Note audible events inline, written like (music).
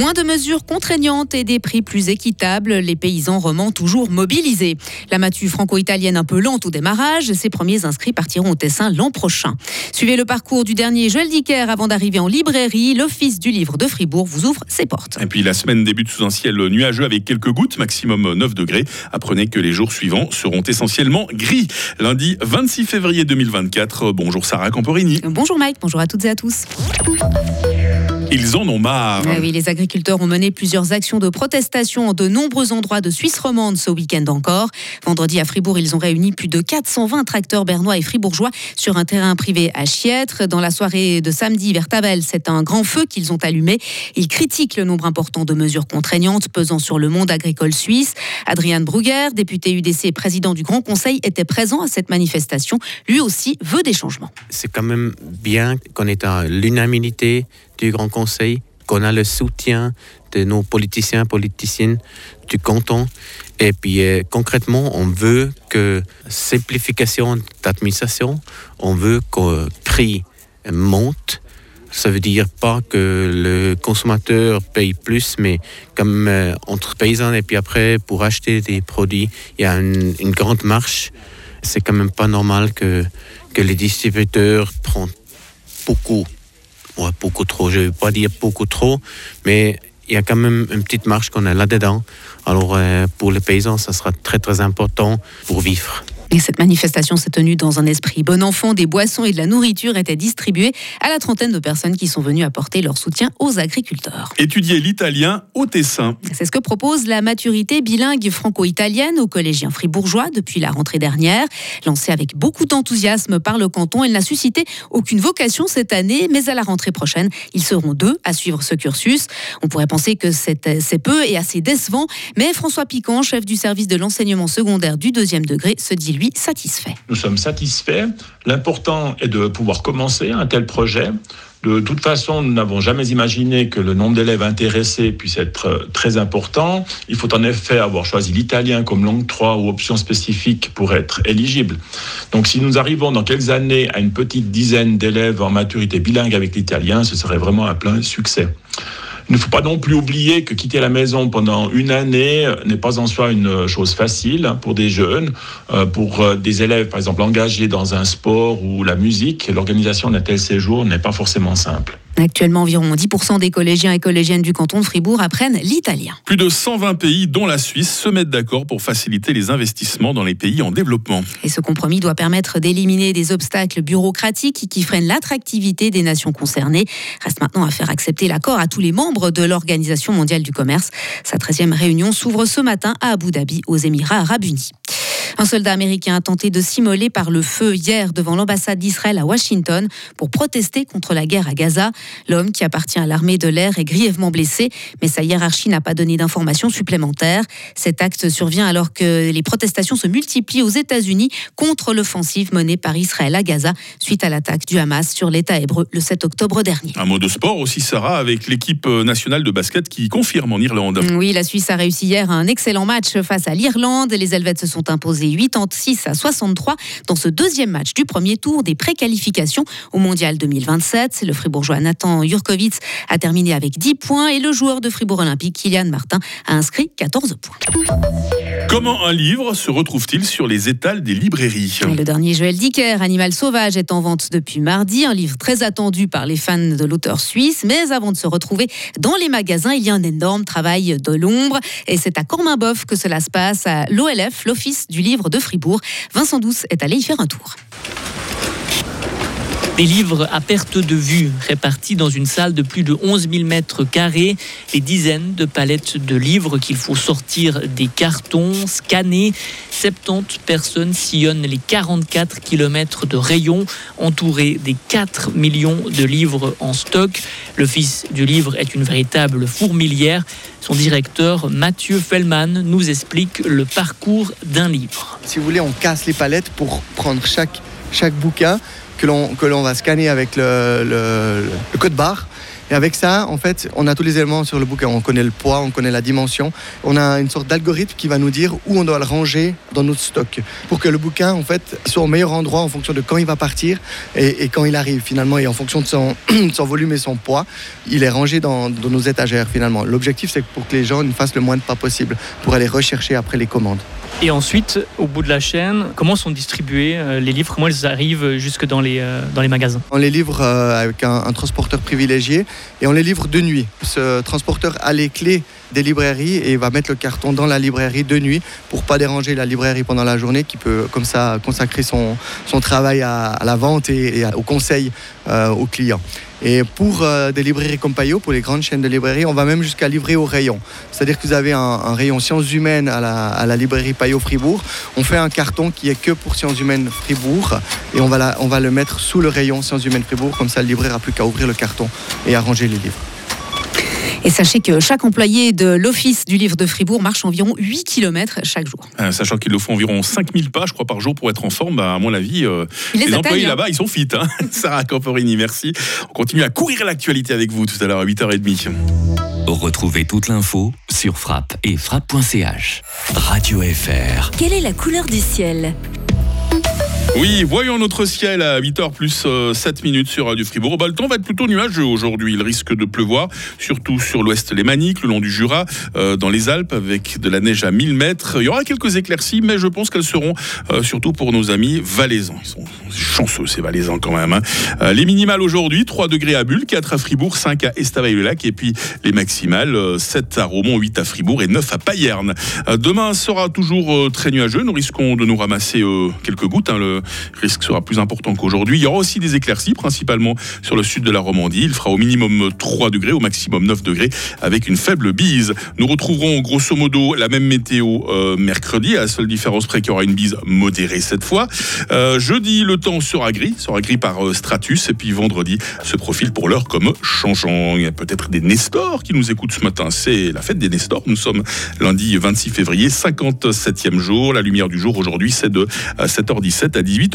Moins de mesures contraignantes et des prix plus équitables, les paysans romans toujours mobilisés. La matu franco-italienne un peu lente au démarrage, ses premiers inscrits partiront au Tessin l'an prochain. Suivez le parcours du dernier Joël Dicker avant d'arriver en librairie. L'Office du livre de Fribourg vous ouvre ses portes. Et puis la semaine débute sous un ciel nuageux avec quelques gouttes, maximum 9 degrés. Apprenez que les jours suivants seront essentiellement gris. Lundi 26 février 2024. Bonjour Sarah Camporini. Bonjour Mike, bonjour à toutes et à tous. Ils en ont marre. Ah oui, les agriculteurs ont mené plusieurs actions de protestation en de nombreux endroits de Suisse romande ce week-end encore. Vendredi à Fribourg, ils ont réuni plus de 420 tracteurs bernois et fribourgeois sur un terrain privé à Chiètre. Dans la soirée de samedi vers Tavel, c'est un grand feu qu'ils ont allumé. Ils critiquent le nombre important de mesures contraignantes pesant sur le monde agricole suisse. Adrian Brugger, député UDC et président du Grand Conseil, était présent à cette manifestation. Lui aussi veut des changements. C'est quand même bien qu'on ait l'unanimité du Grand Conseil, qu'on a le soutien de nos politiciens, politiciennes du canton. Et puis euh, concrètement, on veut que simplification d'administration, on veut que prix monte. Ça veut dire pas que le consommateur paye plus, mais comme euh, entre paysans et puis après, pour acheter des produits, il y a une, une grande marche. C'est quand même pas normal que, que les distributeurs prennent beaucoup beaucoup trop, je ne vais pas dire beaucoup trop, mais il y a quand même une petite marche qu'on a là-dedans. Alors euh, pour les paysans, ça sera très très important pour vivre. Et cette manifestation s'est tenue dans un esprit bon enfant. Des boissons et de la nourriture étaient distribuées à la trentaine de personnes qui sont venues apporter leur soutien aux agriculteurs. Étudier l'italien au Tessin. C'est ce que propose la maturité bilingue franco-italienne aux collégiens fribourgeois depuis la rentrée dernière. Lancée avec beaucoup d'enthousiasme par le canton, elle n'a suscité aucune vocation cette année, mais à la rentrée prochaine, ils seront deux à suivre ce cursus. On pourrait penser que c'est peu et assez décevant, mais François Piquant, chef du service de l'enseignement secondaire du deuxième degré, se dit satisfait. Nous sommes satisfaits. L'important est de pouvoir commencer un tel projet. De toute façon, nous n'avons jamais imaginé que le nombre d'élèves intéressés puisse être euh, très important. Il faut en effet avoir choisi l'italien comme langue 3 ou option spécifique pour être éligible. Donc si nous arrivons dans quelques années à une petite dizaine d'élèves en maturité bilingue avec l'italien, ce serait vraiment un plein succès. Il ne faut pas non plus oublier que quitter la maison pendant une année euh, n'est pas en soi une euh, chose facile hein, pour des jeunes, euh, pour des élèves par exemple engagés dans un sport ou la musique. L'organisation d'un tel séjour n'est pas forcément simple. Actuellement, environ 10% des collégiens et collégiennes du canton de Fribourg apprennent l'italien. Plus de 120 pays, dont la Suisse, se mettent d'accord pour faciliter les investissements dans les pays en développement. Et ce compromis doit permettre d'éliminer des obstacles bureaucratiques qui freinent l'attractivité des nations concernées. Reste maintenant à faire accepter l'accord à tous les membres de l'Organisation mondiale du commerce. Sa 13e réunion s'ouvre ce matin à Abu Dhabi, aux Émirats arabes unis. Un soldat américain a tenté de s'immoler par le feu hier devant l'ambassade d'Israël à Washington pour protester contre la guerre à Gaza. L'homme qui appartient à l'armée de l'air est grièvement blessé, mais sa hiérarchie n'a pas donné d'informations supplémentaires. Cet acte survient alors que les protestations se multiplient aux États-Unis contre l'offensive menée par Israël à Gaza suite à l'attaque du Hamas sur l'État hébreu le 7 octobre dernier. Un mot de sport aussi, Sarah, avec l'équipe nationale de basket qui confirme en Irlande. Oui, la Suisse a réussi hier un excellent match face à l'Irlande. Les Helvètes se sont imposés 86 à 63 dans ce deuxième match du premier tour des préqualifications au Mondial 2027. Le Fribourgeois Nathan Jurkovic a terminé avec 10 points et le joueur de Fribourg Olympique, Kylian Martin, a inscrit 14 points. Comment un livre se retrouve-t-il sur les étals des librairies Le dernier Joël Dicker, Animal sauvage, est en vente depuis mardi. Un livre très attendu par les fans de l'auteur suisse. Mais avant de se retrouver dans les magasins, il y a un énorme travail de l'ombre. Et c'est à Corminboeuf que cela se passe, à l'OLF, l'Office du livre de Fribourg. Vincent Douce est allé y faire un tour. Des livres à perte de vue, répartis dans une salle de plus de 11 000 mètres carrés, des dizaines de palettes de livres qu'il faut sortir des cartons, scanner. 70 personnes sillonnent les 44 km de rayons, entourés des 4 millions de livres en stock. L'Office du livre est une véritable fourmilière. Son directeur, Mathieu Fellman, nous explique le parcours d'un livre. Si vous voulez, on casse les palettes pour prendre chaque, chaque bouquin que l'on va scanner avec le, code barre. Et avec ça, en fait, on a tous les éléments sur le bouquin. On connaît le poids, on connaît la dimension. On a une sorte d'algorithme qui va nous dire où on doit le ranger dans notre stock pour que le bouquin, en fait, soit au meilleur endroit en fonction de quand il va partir et, quand il arrive finalement. Et en fonction de (clears throat) son, volume et son poids, il est rangé dans, dans nos étagères finalement. L'objectif, c'est pour que les gens ne fassent le moins de pas possible pour aller rechercher après les commandes. Et ensuite, au bout de la chaîne, comment sont distribués euh, les livres? Comment ils arrivent jusque dans les, euh, magasins? On les livre euh, avec un, transporteur privilégié et on les livre de nuit. Ce transporteur a les clés des librairies et va mettre le carton dans la librairie de nuit pour pas déranger la librairie pendant la journée qui peut comme ça consacrer son, travail à, la vente et, au conseil aux clients. Et pour des librairies comme Payot, pour les grandes chaînes de librairies, on va même jusqu'à livrer au rayon. C'est-à-dire que vous avez un, rayon sciences humaines à la, à librairie Payot Fribourg, on fait un carton qui est que pour sciences humaines Fribourg et on va, le mettre sous le rayon sciences humaines Fribourg, comme ça le libraire n'a plus qu'à ouvrir le carton et arranger les livres. Et sachez que chaque employé de l'Office du livre de Fribourg marche environ 8 km chaque jour. Euh, sachant qu'il le font environ 5000 pas, je crois, par jour pour être en forme, bah, à mon avis, euh, les, employés là-bas, ils sont fit. Hein. (laughs) Sarah Camporini, merci. On continue à courir l'actualité avec vous tout à l'heure à 8h30. Retrouvez toute l'info sur frappe et frappe.ch. Radio FR. Quelle est la couleur du ciel? Oui, voyons notre ciel à 8h plus 7 euh, minutes sur Radio Fribourg. Bah, le temps va être plutôt nuageux aujourd'hui. Il risque de pleuvoir, surtout sur l'ouest lémanique, le long du Jura, euh, dans les Alpes, avec de la neige à 1000 mètres. Il y aura quelques éclaircies, mais je pense qu'elles seront euh, surtout pour nos amis valaisans. Ils sont chanceux, ces valaisans quand même. Hein. les minimales aujourd'hui, 3 degrés à Bulle, 4 à Fribourg, 5 à Estavayer-le-Lac, et puis les maximales, 7 à Romont, 8 à Fribourg et 9 à Payerne. demain sera toujours très nuageux. Nous risquons de nous ramasser quelques gouttes. Hein. Risque sera plus important qu'aujourd'hui. Il y aura aussi des éclaircies, principalement sur le sud de la Romandie. Il fera au minimum 3 degrés, au maximum 9 degrés, avec une faible bise. Nous retrouverons grosso modo la même météo euh, mercredi, à la seule différence près qu'il y aura une bise modérée cette fois. Euh, jeudi, le temps sera gris, sera gris par euh, stratus, et puis vendredi se profile pour l'heure comme changeant. Il y a peut-être des Nestors qui nous écoutent ce matin. C'est la fête des Nestors. Nous sommes lundi 26 février, 57e jour. La lumière du jour aujourd'hui, c'est de 7h17 à 18